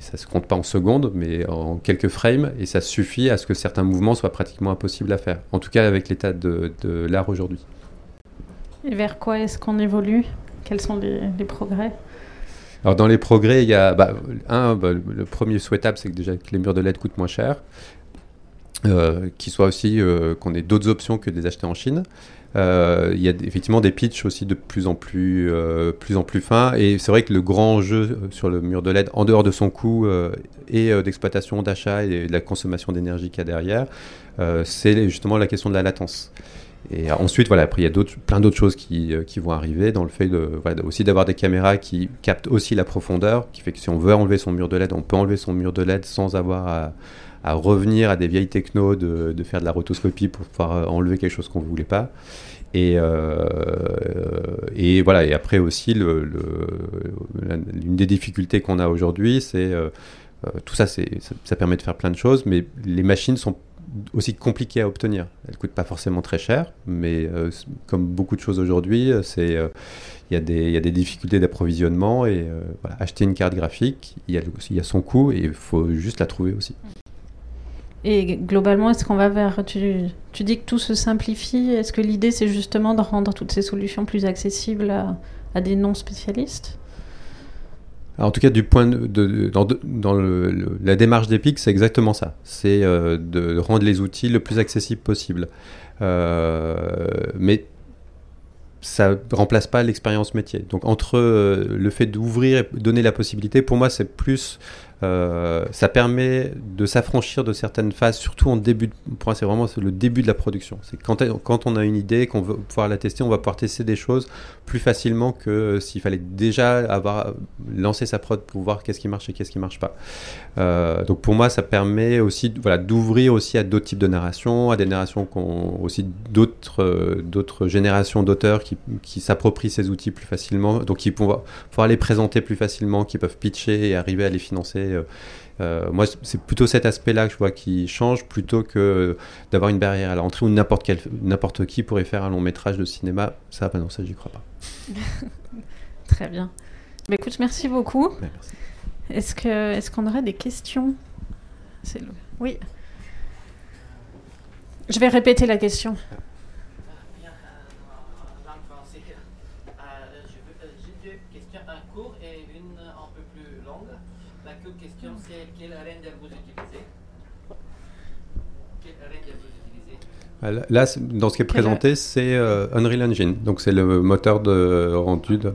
Speaker 2: ça se compte pas en secondes, mais en quelques frames, et ça suffit à ce que certains mouvements soient pratiquement impossibles à faire, en tout cas avec l'état de, l'art aujourd'hui.
Speaker 1: Et vers quoi est-ce qu'on évolue? Quels sont les progrès?
Speaker 2: Alors dans les progrès, il y a bah, un, bah, le premier souhaitable, c'est que déjà que les murs de LED coûtent moins cher. Euh, soit aussi euh, qu'on ait d'autres options que de les acheter en Chine. Euh, il y a effectivement des pitchs aussi de plus en plus, plus en plus fins. Et c'est vrai que le grand jeu sur le mur de LED, en dehors de son coût et d'exploitation, d'achat et de la consommation d'énergie qu'il y a derrière, c'est justement la question de la latence. Et ensuite, voilà, après, il y a plein d'autres choses qui, qui, vont arriver dans le fait aussi d'avoir des caméras qui captent aussi la profondeur, qui fait que si on veut enlever son mur de LED, on peut enlever son mur de LED sans avoir à, revenir à des vieilles technos de, faire de la rotoscopie pour pouvoir enlever quelque chose qu'on ne voulait pas. Et, euh, et voilà. Et après aussi, l'une des difficultés qu'on a aujourd'hui, c'est euh, euh, tout ça, ça, permet de faire plein de choses, mais les machines sont aussi compliquées à obtenir. Elles coûtent pas forcément très cher, mais comme beaucoup de choses aujourd'hui, c'est il y, y a des difficultés d'approvisionnement et voilà, acheter une carte graphique, il y, y a son coût et il faut juste la trouver aussi.
Speaker 1: Et globalement, est-ce qu'on va vers... Tu, tu, dis que tout se simplifie. Est-ce que l'idée, c'est justement de rendre toutes ces solutions plus accessibles à des non-spécialistes?
Speaker 2: En tout cas, du point de, dans, dans le, la démarche d'Epic, c'est exactement ça. C'est euh, de rendre les outils le plus accessible possible. Euh, mais ça ne remplace pas l'expérience métier. Donc entre euh, le fait d'ouvrir et donner la possibilité, pour moi, c'est plus euh, ça permet de s'affranchir de certaines phases, surtout en début. De, pour moi, c'est vraiment le début de la production. C'est quand, on a une idée, qu'on veut pouvoir la tester, on va pouvoir tester des choses plus facilement que s'il fallait déjà avoir lancé sa prod pour voir qu'est-ce qui marche et qu'est-ce qui marche pas. Euh, donc pour moi, ça permet aussi voilà, d'ouvrir aussi à d'autres types de narrations, à des narrations aussi d'autres euh, d'autres générations d'auteurs qui, qui s'approprient ces outils plus facilement, donc qui vont pouvoir les présenter plus facilement, qui peuvent pitcher et arriver à les financer euh, euh, moi, c'est plutôt cet aspect-là que je vois qui change plutôt que d'avoir une barrière à l'entrée où n'importe quel, n'importe qui pourrait faire un long métrage de cinéma. Ça, bah non, ça, j'y crois pas.
Speaker 1: Très bien. Mais écoute, merci beaucoup. Est-ce que, est-ce qu'on aurait des questions? Oui. Je vais répéter la question.
Speaker 2: Là, dans ce qui est présenté, c'est euh, Unreal Engine. Donc, c'est le moteur de rendu de.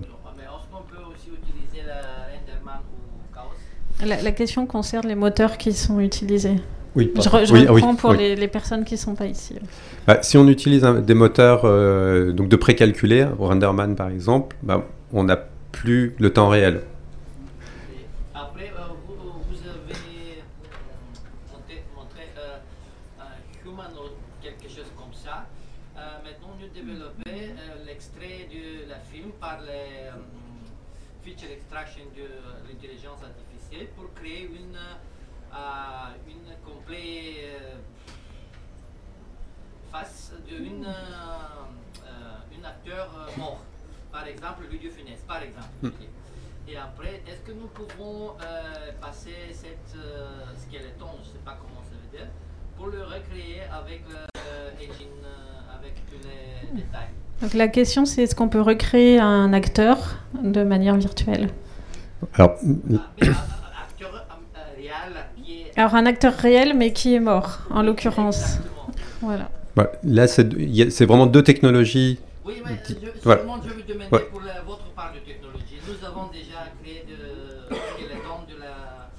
Speaker 1: La, la, question concerne les moteurs qui sont utilisés.
Speaker 2: Oui,
Speaker 1: je, je reprends pour Les, les, personnes qui ne sont pas ici.
Speaker 2: Bah, si on utilise des moteurs euh, donc de précalculés, Renderman par exemple, bah, on n'a plus le temps réel.
Speaker 3: par exemple. Hmm. Et après, est-ce que nous pouvons euh, passer cette euh, skeleton, je ne sais pas comment ça veut dire, pour le recréer avec l'engine, euh, avec tous les détails
Speaker 1: Donc la question c'est est-ce qu'on peut recréer un acteur de manière virtuelle?
Speaker 2: Alors,
Speaker 1: Alors un acteur réel mais qui est mort en l'occurrence. Voilà.
Speaker 2: Bah, là c'est vraiment deux technologies.
Speaker 3: Oui, mais je, je, voilà. je veux demander pour la, votre part de technologie. Nous avons déjà créé de, de la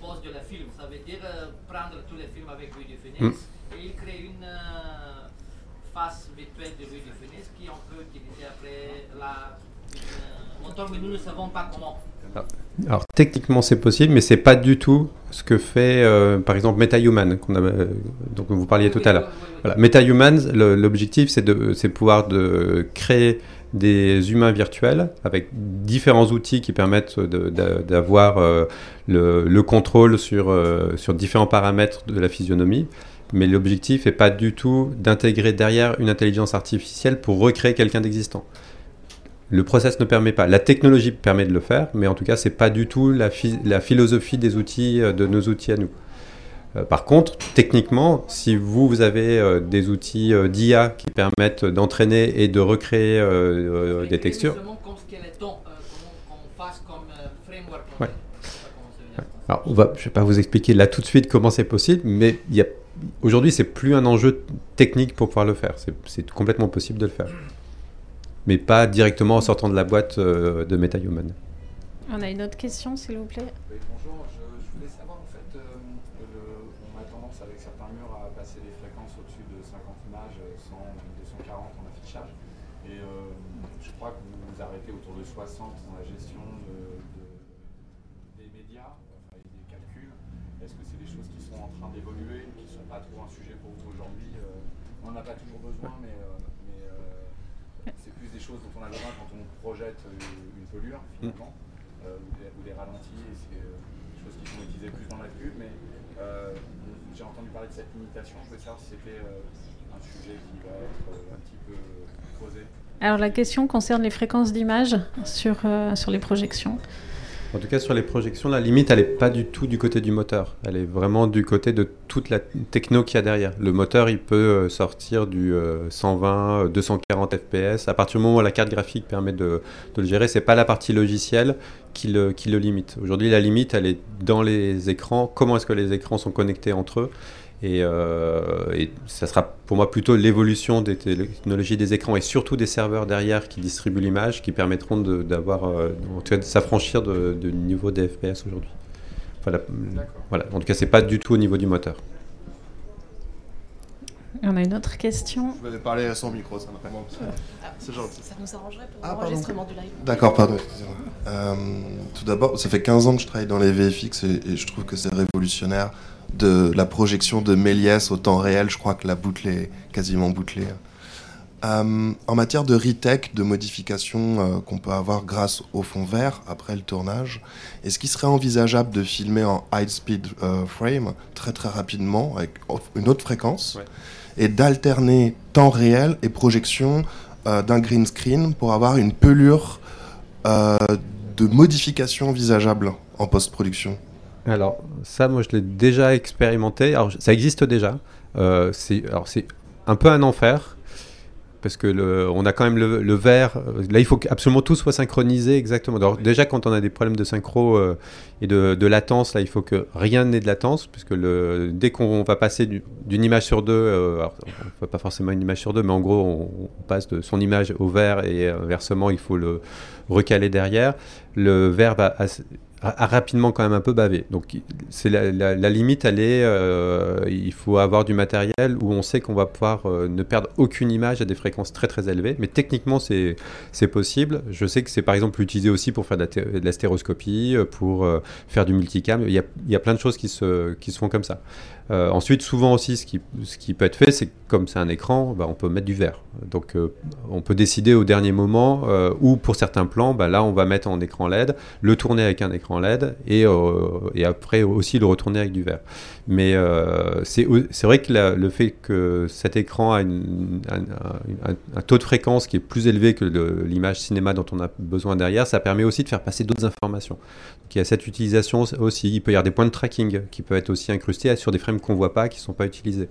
Speaker 3: pose de la film. Ça veut dire euh, prendre tous les films avec Louis de Funès mm. et il crée une euh, face virtuelle de Louis de Funès qui on peut utiliser après la mais nous ne savons pas comment.
Speaker 2: Ah. Alors techniquement c'est possible, mais c'est pas du tout ce que fait euh, par exemple MetaHuman, qu'on a, euh, donc vous parliez tout à l'heure. Voilà. MetaHuman, l'objectif c'est de, c'est pouvoir de créer des humains virtuels avec différents outils qui permettent d'avoir euh, le, le, contrôle sur, sur différents paramètres de la physionomie. Mais l'objectif n'est pas du tout d'intégrer derrière une intelligence artificielle pour recréer quelqu'un d'existant. Le process ne permet pas. La technologie permet de le faire, mais en tout cas, c'est pas du tout la, la, philosophie des outils, euh, de nos outils à nous. Euh, par contre, techniquement, si vous, vous avez euh, des outils d'IA qui permettent d'entraîner et de recréer des textures. Alors, on va, je ne vais pas vous expliquer là tout de suite comment c'est possible, mais aujourd'hui, c'est plus un enjeu technique pour pouvoir le faire. C'est complètement possible de le faire mais pas directement en sortant de la boîte euh, de MetaHuman.
Speaker 1: On a une autre question, s'il vous plaît.
Speaker 4: Oui, bonjour, je, voulais savoir en fait, euh, on a tendance avec certains murs à passer des fréquences au-dessus de 50 images, 100, 240 en affichage. Et je crois que vous vous arrêtez autour de 60 dans la gestion des médias, enfin, des calculs. Est-ce que c'est des choses qui sont en train d'évoluer, qui ne sont pas trop un sujet pour vous aujourd'hui On n'en a pas toujours besoin, mais, choses dont on a besoin quand on projette une pelure, finalement, ou, des, ralentis. Et c'est des choses qui sont utilisées plus dans la pub. Mais j'ai entendu parler de cette limitation. Je voulais savoir si c'était un sujet qui va être un petit peu creusé.
Speaker 1: Alors la question concerne les fréquences d'image sur, euh, sur les projections.
Speaker 2: En tout cas, sur les projections, la limite, elle n'est pas du tout du côté du moteur. Elle est vraiment du côté de toute la techno qu'il y a derrière. Le moteur, il peut euh, sortir du 120, 240 fps. À partir du moment où la carte graphique permet de, le gérer, c'est pas la partie logicielle qui le, qui le limite. Aujourd'hui, la limite, elle est dans les écrans. Comment est-ce que les écrans sont connectés entre eux? Euh, et, ça sera pour moi plutôt l'évolution des technologies des écrans et surtout des serveurs derrière qui distribuent l'image qui permettront d'avoir, euh, en tout cas, de s'affranchir du niveau des FPS aujourd'hui. Voilà. voilà. En tout cas, c'est pas du tout au niveau du moteur.
Speaker 1: On a une autre question.
Speaker 5: Je vais parler à son micro, ça
Speaker 6: C'est gentil. Ça nous arrangerait pour ah, l'enregistrement du live.
Speaker 5: D'accord, pardon, euh, tout d'abord, ça fait 15 ans que je travaille dans les VFX et je trouve que c'est révolutionnaire de la projection de Méliès au temps réel. Je crois que la boucle est quasiment bouclée. Euh, en matière de retech, de modification euh, qu'on peut avoir grâce au fond vert après le tournage, est-ce qu'il serait envisageable de filmer en high speed euh, frame très très rapidement avec une autre fréquence et d'alterner temps réel et projection d'un green screen pour avoir une pelure de modification envisageable en post-production?
Speaker 2: Alors, ça, moi, je l'ai déjà expérimenté. Alors, ça existe déjà. Euh, c'est, un peu un enfer. Parce que on a quand même le, le verre. Là, il faut qu'absolument tout soit synchronisé exactement. Déjà, quand on a des problèmes de synchro euh, et de, latence, là, il faut que rien n'ait de latence. Puisque le, dès qu'on va passer d'une image sur deux, euh, pas forcément une image sur deux, mais en gros, on, passe de son image au verre et inversement, il faut le recaler derrière. Le verre va rapidement quand même un peu bavé. Donc c'est la, limite, elle est, euh, il faut avoir du matériel où on sait qu'on va pouvoir euh, ne perdre aucune image à des fréquences très très élevées. Mais techniquement, c'est possible. Je sais que c'est par exemple utilisé aussi pour faire de la, de la stéroscopie, euh, pour faire du multicam. Il y, a, il y a plein de choses qui se, qui se font comme ça. Euh, ensuite, souvent aussi, ce qui, peut être fait, c'est comme c'est un écran, bah, on peut mettre du verre. Donc, euh, on peut décider au dernier moment, euh, ou pour certains plans, bah, là, on va mettre en écran LED, le tourner avec un écran LED, et, et après aussi le retourner avec du verre. Mais c'est vrai que le fait que cet écran a un, taux de fréquence qui est plus élevé que l'image cinéma dont on a besoin derrière, ça permet aussi de faire passer d'autres informations. Y a cette utilisation aussi. Il peut y avoir des points de tracking qui peuvent être aussi incrustés sur des frames qu'on voit pas, qui sont pas utilisés.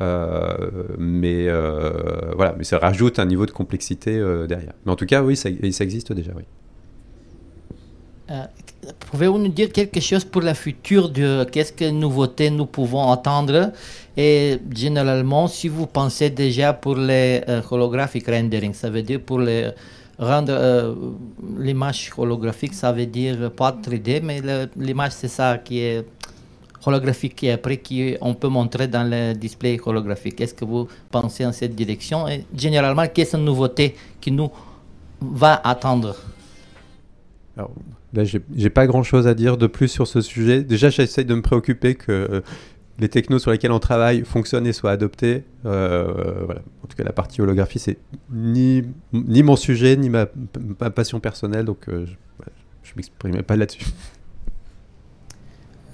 Speaker 2: Euh, mais euh, voilà, mais ça rajoute un niveau de complexité euh, derrière. Mais en tout cas, oui, ça, ça existe déjà, oui.
Speaker 7: Pouvez-vous nous dire quelque chose pour la future de qu'est-ce que nouveautés nous pouvons entendre? Et généralement si vous pensez déjà pour les holographic rendering, ça veut dire pour les rendre l'image holographique, ça veut dire pas 3D, mais l'image c'est ça qui est holographique et après qu'on peut montrer dans le display holographique. Est-ce que vous pensez en cette direction? Et généralement, quelles sont les nouveautés qui nous va attendre?
Speaker 2: Alors, Là, j'ai pas grand chose à dire de plus sur ce sujet. Déjà, j'essaie de me préoccuper que euh, les technos sur lesquels on travaille fonctionnent et soient adoptés. Euh, voilà. En tout cas, la partie holographie, c'est ni, ni mon sujet, ni ma, passion personnelle, donc euh, je, ne m'exprimerai pas là-dessus.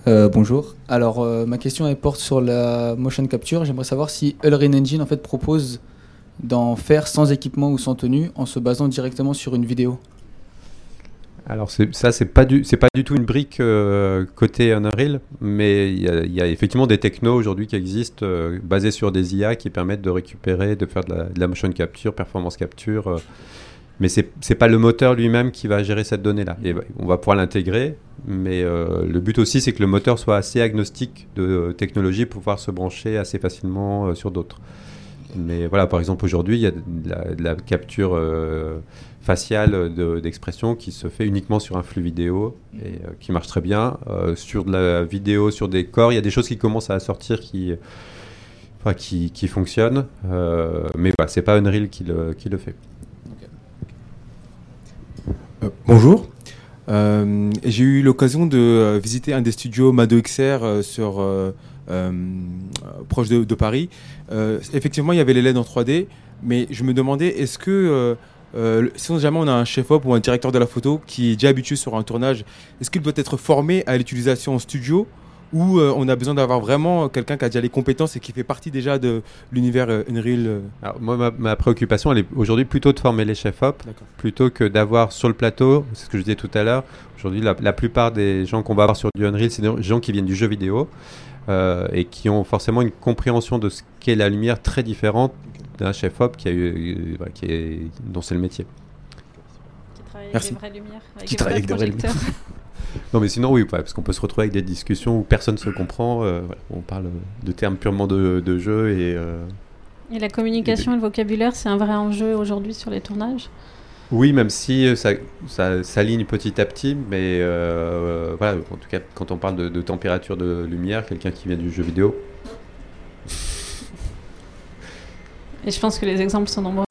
Speaker 8: Euh, bonjour. Alors, euh, ma question elle porte sur la motion capture. J'aimerais savoir si Unreal Engine en fait propose d'en faire sans équipement ou sans tenue en se basant directement sur une vidéo.
Speaker 2: Alors ça c'est pas du c'est pas du tout une brique euh, côté Unreal, mais il y, a effectivement des technos aujourd'hui qui existent basés sur des IA qui permettent de récupérer, de faire de la, motion capture, performance capture mais c'est n'est pas le moteur lui-même qui va gérer cette donnée-là. On va pouvoir l'intégrer, mais euh, le but aussi, c'est que le moteur soit assez agnostique de euh, technologie pour pouvoir se brancher assez facilement euh, sur d'autres. Mais voilà, par exemple, aujourd'hui, il y a de la, capture facial d'expression qui se fait uniquement sur un flux vidéo et qui marche très bien. sur de la vidéo, sur des corps, il y a des choses qui commencent à sortir qui, qui, qui, fonctionnent, mais voilà, c'est pas Unreal qui le, qui le fait.
Speaker 9: bonjour. J'ai eu l'occasion de visiter un des studios Mado XR sur euh, proche de, Paris. Euh, effectivement, il y avait les LED en 3D, mais je me demandais, est-ce que euh, si jamais on a un chef-op ou un directeur de la photo qui est déjà habitué sur un tournage, est-ce qu'il doit être formé à l'utilisation en studio ou on a besoin d'avoir vraiment quelqu'un qui a déjà les compétences et qui fait partie déjà de l'univers Unreal
Speaker 2: Alors, Moi, ma, préoccupation, elle est aujourd'hui plutôt de former les chefs-op, plutôt que d'avoir sur le plateau, c'est ce que je disais tout à l'heure, aujourd'hui la, la, plupart des gens qu'on va avoir sur du Unreal, c'est des gens qui viennent du jeu vidéo. Euh, et qui ont forcément une compréhension de ce qu'est la lumière très différente d'un chef-op qui a eu, euh, qui est, dont c'est le métier.
Speaker 1: Qui travaille avec des vraies lumières,
Speaker 2: qui travaille avec des vraies lumières. non, mais sinon, oui, parce qu'on peut se retrouver avec des discussions où personne ne se comprend. Euh, on parle de termes purement de, de jeu et.
Speaker 1: et la communication et, et le vocabulaire, c'est un vrai enjeu aujourd'hui sur les tournages?
Speaker 2: Oui, même si euh, ça, ça s'aligne petit à petit, mais euh, voilà, en tout cas, quand on parle de, température de lumière, quelqu'un qui vient du jeu vidéo.
Speaker 1: Et je pense que les exemples sont nombreux.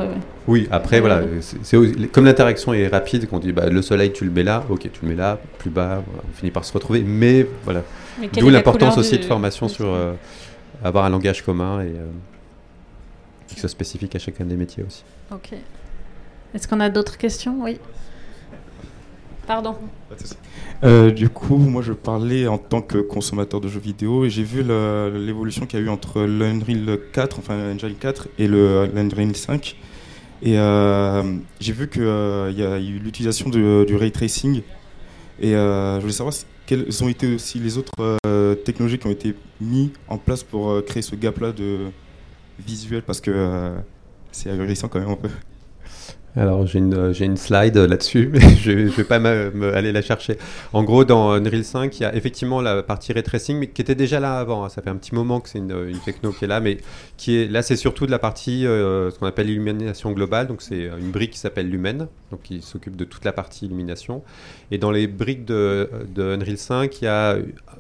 Speaker 2: Oui, après, voilà, c'est, comme l'interaction est rapide, qu'on dit bah, le soleil, tu le mets là, ok, tu le mets là, plus bas, on finit par se retrouver, mais voilà. D'où l'importance aussi de formation sur euh, avoir un langage commun et qui soit spécifique à chacun des métiers aussi.
Speaker 1: Ok. Est-ce qu'on a d'autres questions? Oui. Pardon.
Speaker 10: Euh, du coup, moi je parlais en tant que consommateur de jeux vidéo et j'ai vu l'évolution qu'il y a eu entre l'Unreal 4, enfin l'Unreal 4 et l'Unreal 5. Et euh, j'ai vu qu'il euh, y a eu l'utilisation du ray tracing. Et je voulais savoir quelles ont été aussi les autres technologies qui ont été mises en place pour créer ce gap-là de visuel parce que c'est ahurissant quand même un peu.
Speaker 2: Alors j'ai une, j'ai une slide là-dessus, mais je ne vais pas aller la chercher. En gros, dans Unreal 5, il y a effectivement la partie ray tracing, mais qui était déjà là avant. Hein. Ça fait un petit moment que c'est une, une, techno qui est là, mais qui est là, c'est surtout de la partie euh, ce qu'on appelle illumination globale. Donc c'est une brique qui s'appelle Lumen, donc qui s'occupe de toute la partie illumination. Et dans les briques de, de Unreal 5, il y a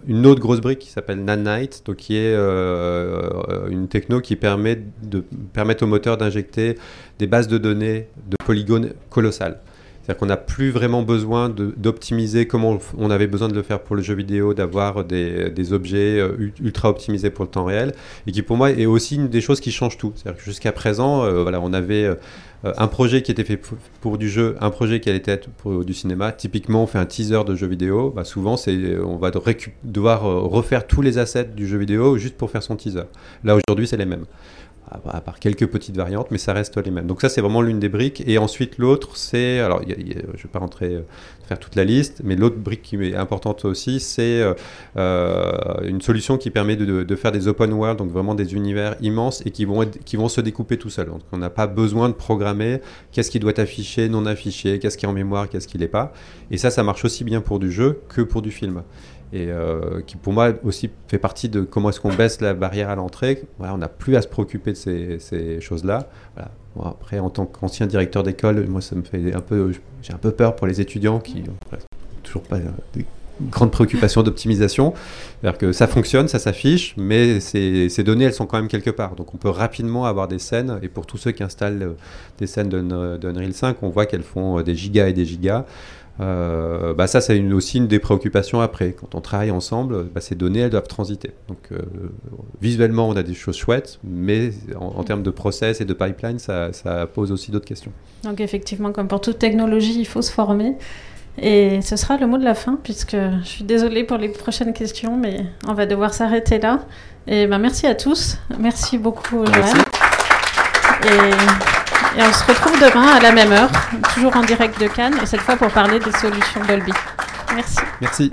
Speaker 2: une autre grosse brique qui s'appelle Nanite, donc qui est euh, une techno qui permet de permettre au moteur d'injecter des bases de données de polygones colossales. C'est-à-dire qu'on n'a plus vraiment besoin d'optimiser comme on, avait besoin de le faire pour le jeu vidéo, d'avoir des, objets euh, ultra optimisés pour le temps réel, et qui pour moi est aussi une des choses qui change tout. C'est-à-dire que jusqu'à présent, euh, voilà, on avait un projet qui était fait pour, du jeu, un projet qui allait être pour du cinéma. Typiquement, on fait un teaser de jeu vidéo. Bah, souvent, c'est on va devoir refaire tous les assets du jeu vidéo juste pour faire son teaser. Là aujourd'hui, c'est les mêmes à part quelques petites variantes, mais ça reste les mêmes. Donc ça, c'est vraiment l'une des briques. Et ensuite, l'autre, c'est, alors, je ne vais pas rentrer, euh, faire toute la liste, mais l'autre brique qui est importante aussi, c'est euh, euh, une solution qui permet de, faire des open world, donc vraiment des univers immenses et qui vont, se découper tout seuls. Donc on n'a pas besoin de programmer qu'est-ce qui doit afficher, non afficher, qu'est-ce qui est en mémoire, qu'est-ce qui l'est pas. Et ça, ça marche aussi bien pour du jeu que pour du film et euh, qui pour moi aussi fait partie de comment est-ce qu'on baisse la barrière à l'entrée. Voilà, on n'a plus à se préoccuper de ces, choses-là. Voilà. après, en tant qu'ancien directeur d'école, moi ça me fait un peu, j'ai un peu peur pour les étudiants qui n'ont toujours pas des grandes préoccupations d'optimisation. C'est-à-dire que ça fonctionne, ça s'affiche, mais ces, ces, données, elles sont quand même quelque part. Donc on peut rapidement avoir des scènes, et pour tous ceux qui installent des scènes d'Unreal 5, on voit qu'elles font des gigas et des gigas. Euh, bah ça, c'est une, aussi une des préoccupations après. Quand on travaille ensemble, bah, ces données, elles doivent transiter. Donc, euh, visuellement, on a des choses chouettes, mais en, termes de process et de pipeline, ça, ça pose aussi d'autres questions.
Speaker 1: Donc, effectivement, comme pour toute technologie, il faut se former. Et ce sera le mot de la fin, puisque je suis désolée pour les prochaines questions, mais on va devoir s'arrêter là. Et ben, merci à tous. Merci beaucoup, Joël. Et et on se retrouve demain à la même heure, toujours en direct de Cannes, et cette fois pour parler des solutions Dolby. Merci.
Speaker 2: Merci.